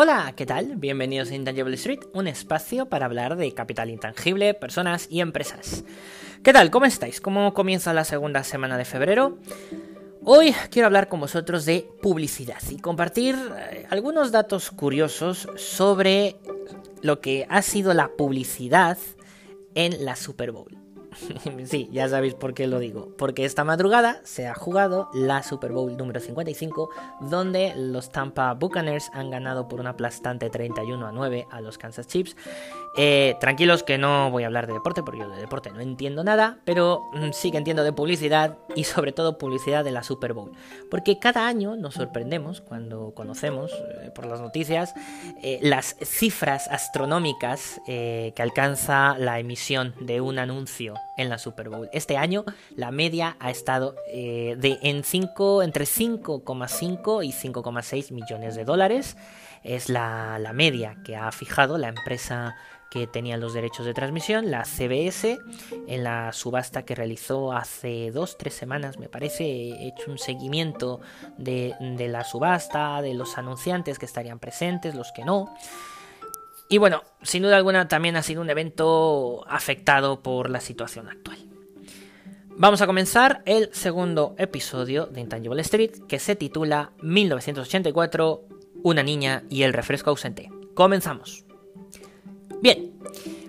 Hola, ¿qué tal? Bienvenidos a Intangible Street, un espacio para hablar de capital intangible, personas y empresas. ¿Qué tal? ¿Cómo estáis? ¿Cómo comienza la segunda semana de febrero? Hoy quiero hablar con vosotros de publicidad y compartir eh, algunos datos curiosos sobre lo que ha sido la publicidad en la Super Bowl. sí, ya sabéis por qué lo digo. Porque esta madrugada se ha jugado la Super Bowl número 55, donde los Tampa Buccaneers han ganado por una aplastante 31 a 9 a los Kansas Chiefs. Eh, tranquilos que no voy a hablar de deporte, porque yo de deporte no entiendo nada, pero mm, sí que entiendo de publicidad y sobre todo publicidad de la Super Bowl. Porque cada año nos sorprendemos cuando conocemos eh, por las noticias eh, las cifras astronómicas que alcanza la emisión de un anuncio en la Super Bowl. Este año la media ha estado de en 5, entre 5,5 y 5,6 millones de dólares. Es la, la media que ha fijado la empresa que tenía los derechos de transmisión, la CBS, en la subasta que realizó hace dos, tres semanas, me parece, he hecho un seguimiento de, de la subasta, de los anunciantes que estarían presentes, los que no. Y bueno, sin duda alguna también ha sido un evento afectado por la situación actual. Vamos a comenzar el segundo episodio de Intangible Street que se titula 1984, una niña y el refresco ausente. Comenzamos. Bien,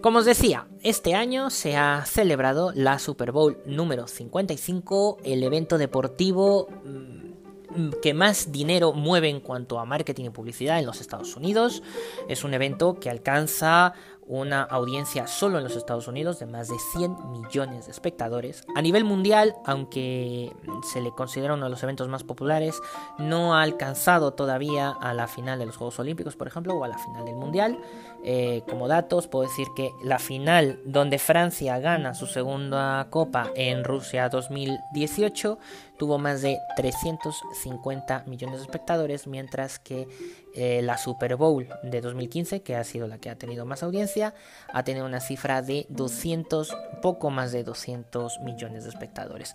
como os decía, este año se ha celebrado la Super Bowl número 55, el evento deportivo mm, que más dinero mueve en cuanto a marketing y publicidad en los Estados Unidos. Es un evento que alcanza una audiencia solo en los Estados Unidos de más de 100 millones de espectadores. A nivel mundial, aunque se le considera uno de los eventos más populares, no ha alcanzado todavía a la final de los Juegos Olímpicos, por ejemplo, o a la final del Mundial. Eh, como datos, puedo decir que la final donde Francia gana su segunda copa en Rusia 2018 tuvo más de 350 millones de espectadores, mientras que eh, la Super Bowl de 2015, que ha sido la que ha tenido más audiencia, ha tenido una cifra de 200, poco más de 200 millones de espectadores.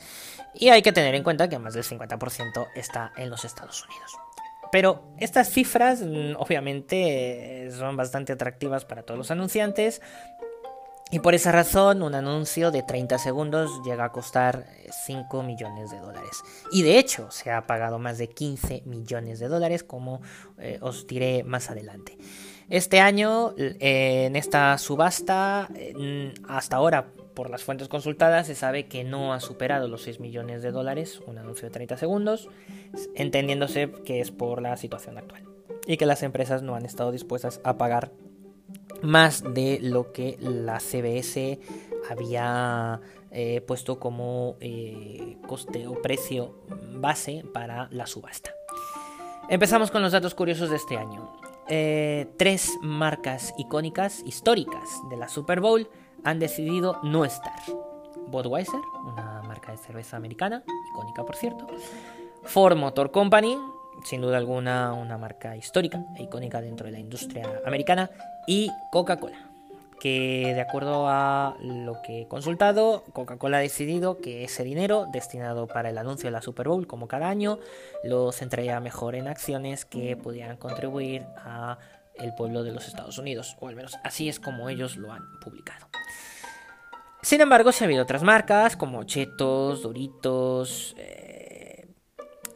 Y hay que tener en cuenta que más del 50% está en los Estados Unidos. Pero estas cifras mm, obviamente son bastante atractivas para todos los anunciantes, y por esa razón, un anuncio de 30 segundos llega a costar 5 millones de dólares. Y de hecho, se ha pagado más de 15 millones de dólares, como eh, os diré más adelante. Este año, eh, en esta subasta, hasta ahora, por las fuentes consultadas, se sabe que no ha superado los 6 millones de dólares, un anuncio de 30 segundos, entendiéndose que es por la situación actual. Y que las empresas no han estado dispuestas a pagar más de lo que la CBS había eh, puesto como eh, coste o precio base para la subasta. Empezamos con los datos curiosos de este año. Eh, tres marcas icónicas, históricas de la Super Bowl han decidido no estar. Budweiser, una marca de cerveza americana, icónica por cierto. Ford Motor Company, sin duda alguna una marca histórica e icónica dentro de la industria americana, y Coca-Cola, que de acuerdo a lo que he consultado, Coca-Cola ha decidido que ese dinero destinado para el anuncio de la Super Bowl, como cada año, lo centraría mejor en acciones que pudieran contribuir a el pueblo de los Estados Unidos, o al menos así es como ellos lo han publicado. Sin embargo, se ha habido otras marcas como Chetos, Doritos, eh,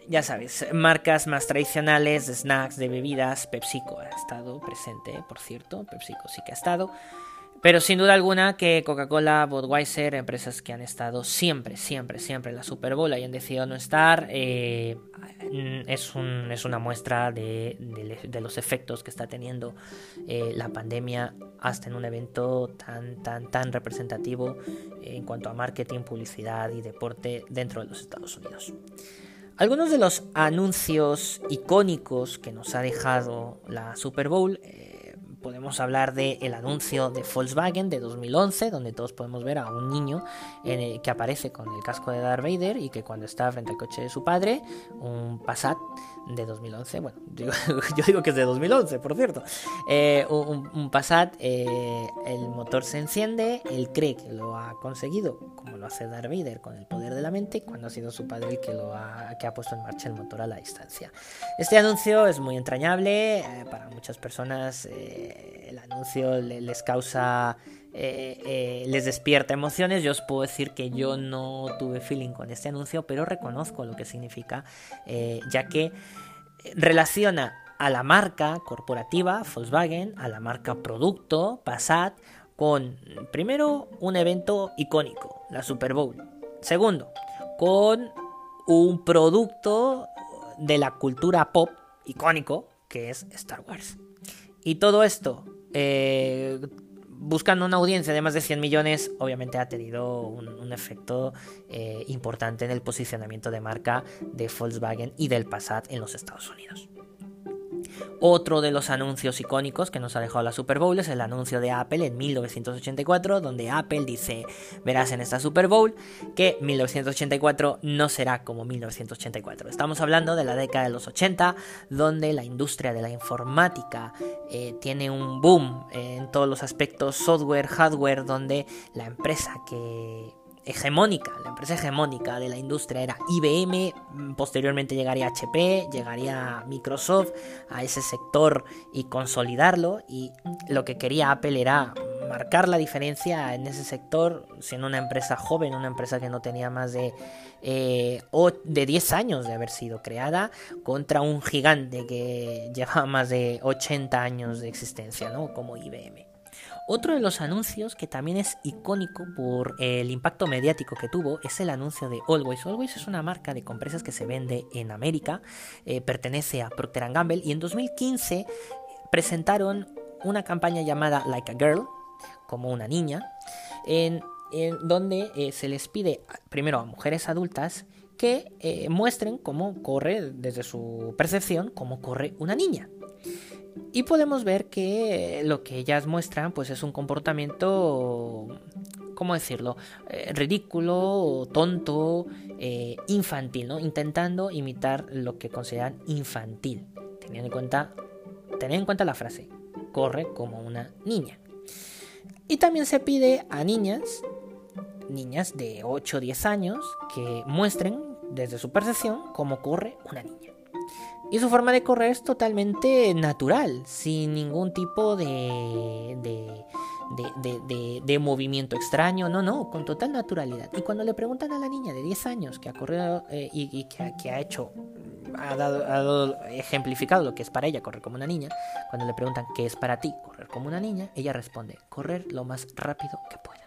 ya sabes, marcas más tradicionales de snacks, de bebidas, PepsiCo ha estado presente, por cierto, PepsiCo sí que ha estado. Pero sin duda alguna que Coca-Cola, Budweiser, empresas que han estado siempre, siempre, siempre en la Super Bowl y han decidido no estar, eh, es, un, es, una muestra de, los efectos que está teniendo eh, la pandemia hasta en un evento tan, tan, tan representativo en cuanto a marketing, publicidad y deporte dentro de los Estados Unidos. Algunos de los anuncios icónicos que nos ha dejado la Super Bowl, eh, podemos hablar del el anuncio de Volkswagen de 2011, donde todos podemos ver a un niño que aparece con el casco de Darth Vader y que cuando está frente al coche de su padre, un Passat de 2011, bueno, yo digo que es de 2011, por cierto, eh, un, Passat, eh, el motor se enciende, él cree que lo ha conseguido, como lo hace Darth con el poder de la mente, cuando ha sido su padre el que, lo ha, que ha puesto en marcha el motor a la distancia. Este anuncio es muy entrañable, eh, para muchas personas el anuncio les causa... les despierta emociones. Yo os puedo decir que yo no tuve feeling con este anuncio, pero reconozco lo que significa, ya que relaciona a la marca corporativa Volkswagen, a la marca producto Passat, con primero un evento icónico, la Super Bowl. Segundo, con un producto de la cultura pop icónico, que es Star Wars. Y todo esto, eh, buscando una audiencia de más de 100 millones, obviamente ha tenido un, efecto eh, importante en el posicionamiento de marca de Volkswagen y del Passat en los Estados Unidos. Otro de los anuncios icónicos que nos ha dejado la Super Bowl es el anuncio de Apple en 1984, donde Apple dice, verás en esta Super Bowl que 1984 no será como 1984. Estamos hablando de la década de los 80, donde la industria de la informática eh, tiene un boom en todos los aspectos software, hardware, donde la empresa que hegemónica, la empresa hegemónica de la industria era IBM, mm, posteriormente llegaría HP, llegaría Microsoft a ese sector y consolidarlo y lo que quería Apple era marcar la diferencia en ese sector, siendo una empresa joven, una empresa que no tenía más de, eh, de 10 años de haber sido creada, contra un gigante que llevaba más de 80 años de existencia, ¿no? Como IBM. Otro de los anuncios que también es icónico por el impacto mediático que tuvo es el anuncio de Always. Always es una marca de compresas que se vende en América, eh, pertenece a Procter Gamble y en 2015 presentaron una campaña llamada Like a Girl, como una niña, en, donde eh, se les pide primero a mujeres adultas que eh, muestren cómo corre, desde su percepción, cómo corre una niña. Y podemos ver que lo que ellas muestran pues es un comportamiento, ¿cómo decirlo? Eh, ridículo, tonto, eh, infantil, ¿no? Intentando imitar lo que consideran infantil. Teniendo en cuenta, en cuenta la frase, corre como una niña. Y también se pide a niñas, niñas de 8 o 10 años, que muestren desde su percepción cómo corre una niña. Y su forma de correr es totalmente natural, sin ningún tipo de, de, de, movimiento extraño, no, no, con total naturalidad. Y cuando le preguntan a la niña de 10 años que ha corrido eh, y, que, ha hecho, ha dado, ha dado, ejemplificado lo que es para ella correr como una niña, cuando le preguntan qué es para ti correr como una niña, ella responde, correr lo más rápido que pueda.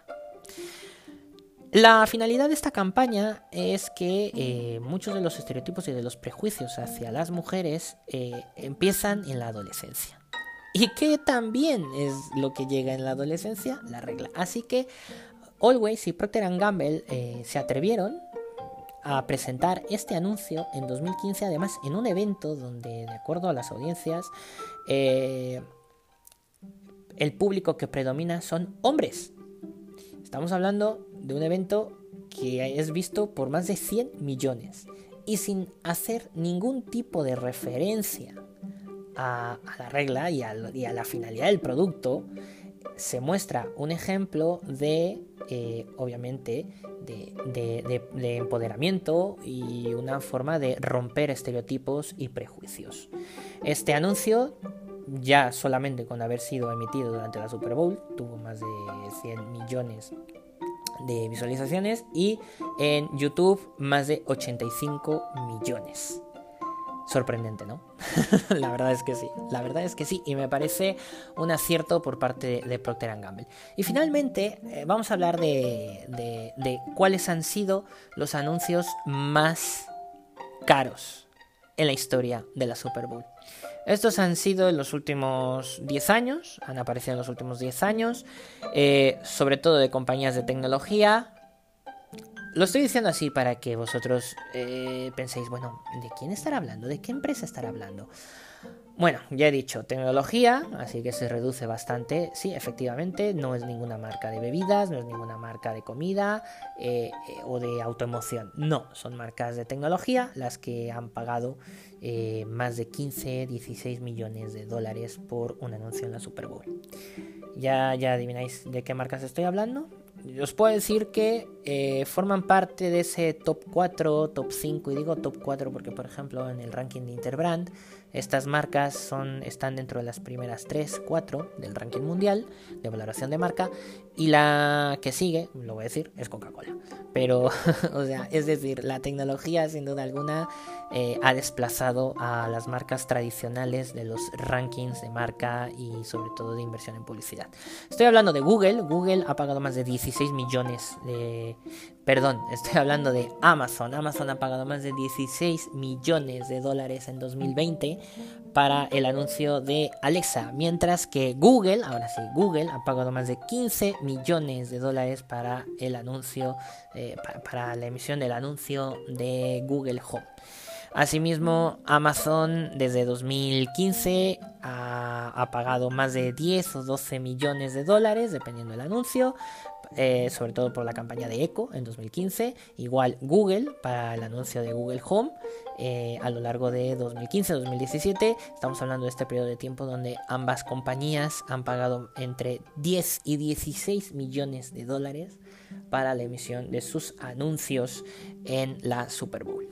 La finalidad de esta campaña es que eh, muchos de los estereotipos y de los prejuicios hacia las mujeres eh, empiezan en la adolescencia. Y que también es lo que llega en la adolescencia, la regla. Así que Always y Procter Gamble eh, se atrevieron a presentar este anuncio en 2015, además en un evento donde, de acuerdo a las audiencias, el público que predomina son hombres. Estamos hablando de un evento que es visto por más de 100 millones y sin hacer ningún tipo de referencia a, la regla y a, la finalidad del producto, se muestra un ejemplo de, eh, obviamente, de, empoderamiento y una forma de romper estereotipos y prejuicios. Este anuncio, ya solamente con haber sido emitido durante la Super Bowl, tuvo más de 100 millones de visualizaciones y en YouTube más de 85 millones. Sorprendente, ¿no? la verdad es que sí, la verdad es que sí, y me parece un acierto por parte de, Procter Gamble. Y finalmente eh, vamos a hablar de, de cuáles han sido los anuncios más caros en la historia de la Super Bowl. Estos han sido en los últimos 10 años, han aparecido en los últimos 10 años, eh, sobre todo de compañías de tecnología. lo estoy diciendo así para que vosotros eh, penséis, bueno, ¿de quién estará hablando? ¿De qué empresa estará hablando? Bueno, ya he dicho, tecnología, así que se reduce bastante. Sí, efectivamente, no es ninguna marca de bebidas, no es ninguna marca de comida eh, eh, o de autoemoción. No, son marcas de tecnología las que han pagado eh, más de 15, 16 millones de dólares por un anuncio en la Super Bowl. Ya, ya adivináis de qué marcas estoy hablando. Os puedo decir que forman parte de ese top 4, top 5, y digo top 4 porque, por ejemplo, en el ranking de Interbrand estas marcas son, están dentro de las primeras 3, 4 del ranking mundial de valoración de marca y la que sigue, lo voy a decir, es Coca-Cola. Pero, o sea, es decir, la tecnología sin duda alguna eh, ha desplazado a las marcas tradicionales de los rankings de marca y sobre todo de inversión en publicidad. Estoy hablando de Google. Google ha pagado más de 16 millones de... Perdón, estoy hablando de Amazon. Amazon ha pagado más de 16 millones de dólares en 2020 para el anuncio de Alexa, mientras que Google, ahora sí, Google ha pagado más de 15 millones de dólares para el anuncio, eh, para, la emisión del anuncio de Google Home. Asimismo, Amazon desde 2015 ha, ha, pagado más de 10 o 12 millones de dólares, dependiendo del anuncio, eh, sobre todo por la campaña de Echo en 2015, igual Google para el anuncio de Google Home eh, a lo largo de 2015-2017. Estamos hablando de este periodo de tiempo donde ambas compañías han pagado entre 10 y 16 millones de dólares para la emisión de sus anuncios en la Super Bowl.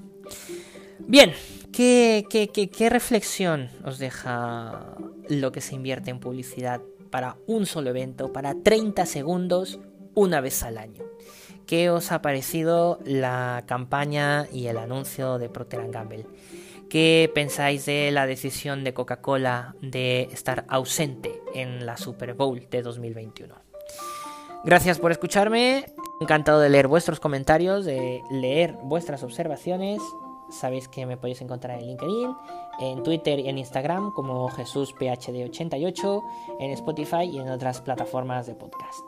Bien, ¿qué, qué reflexión os deja lo que se invierte en publicidad para un solo evento, para 30 segundos una vez al año. ¿Qué os ha parecido la campaña y el anuncio de Procter Gamble? ¿Qué pensáis de la decisión de Coca-Cola de estar ausente en la Super Bowl de 2021? Gracias por escucharme. Encantado de leer vuestros comentarios, de leer vuestras observaciones. Sabéis que me podéis encontrar en LinkedIn, en Twitter y en Instagram como JesúsPHD88, en Spotify y en otras plataformas de podcast.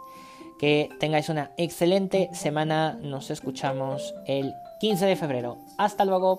Que tengáis una excelente semana. Nos escuchamos el 15 de febrero. Hasta luego.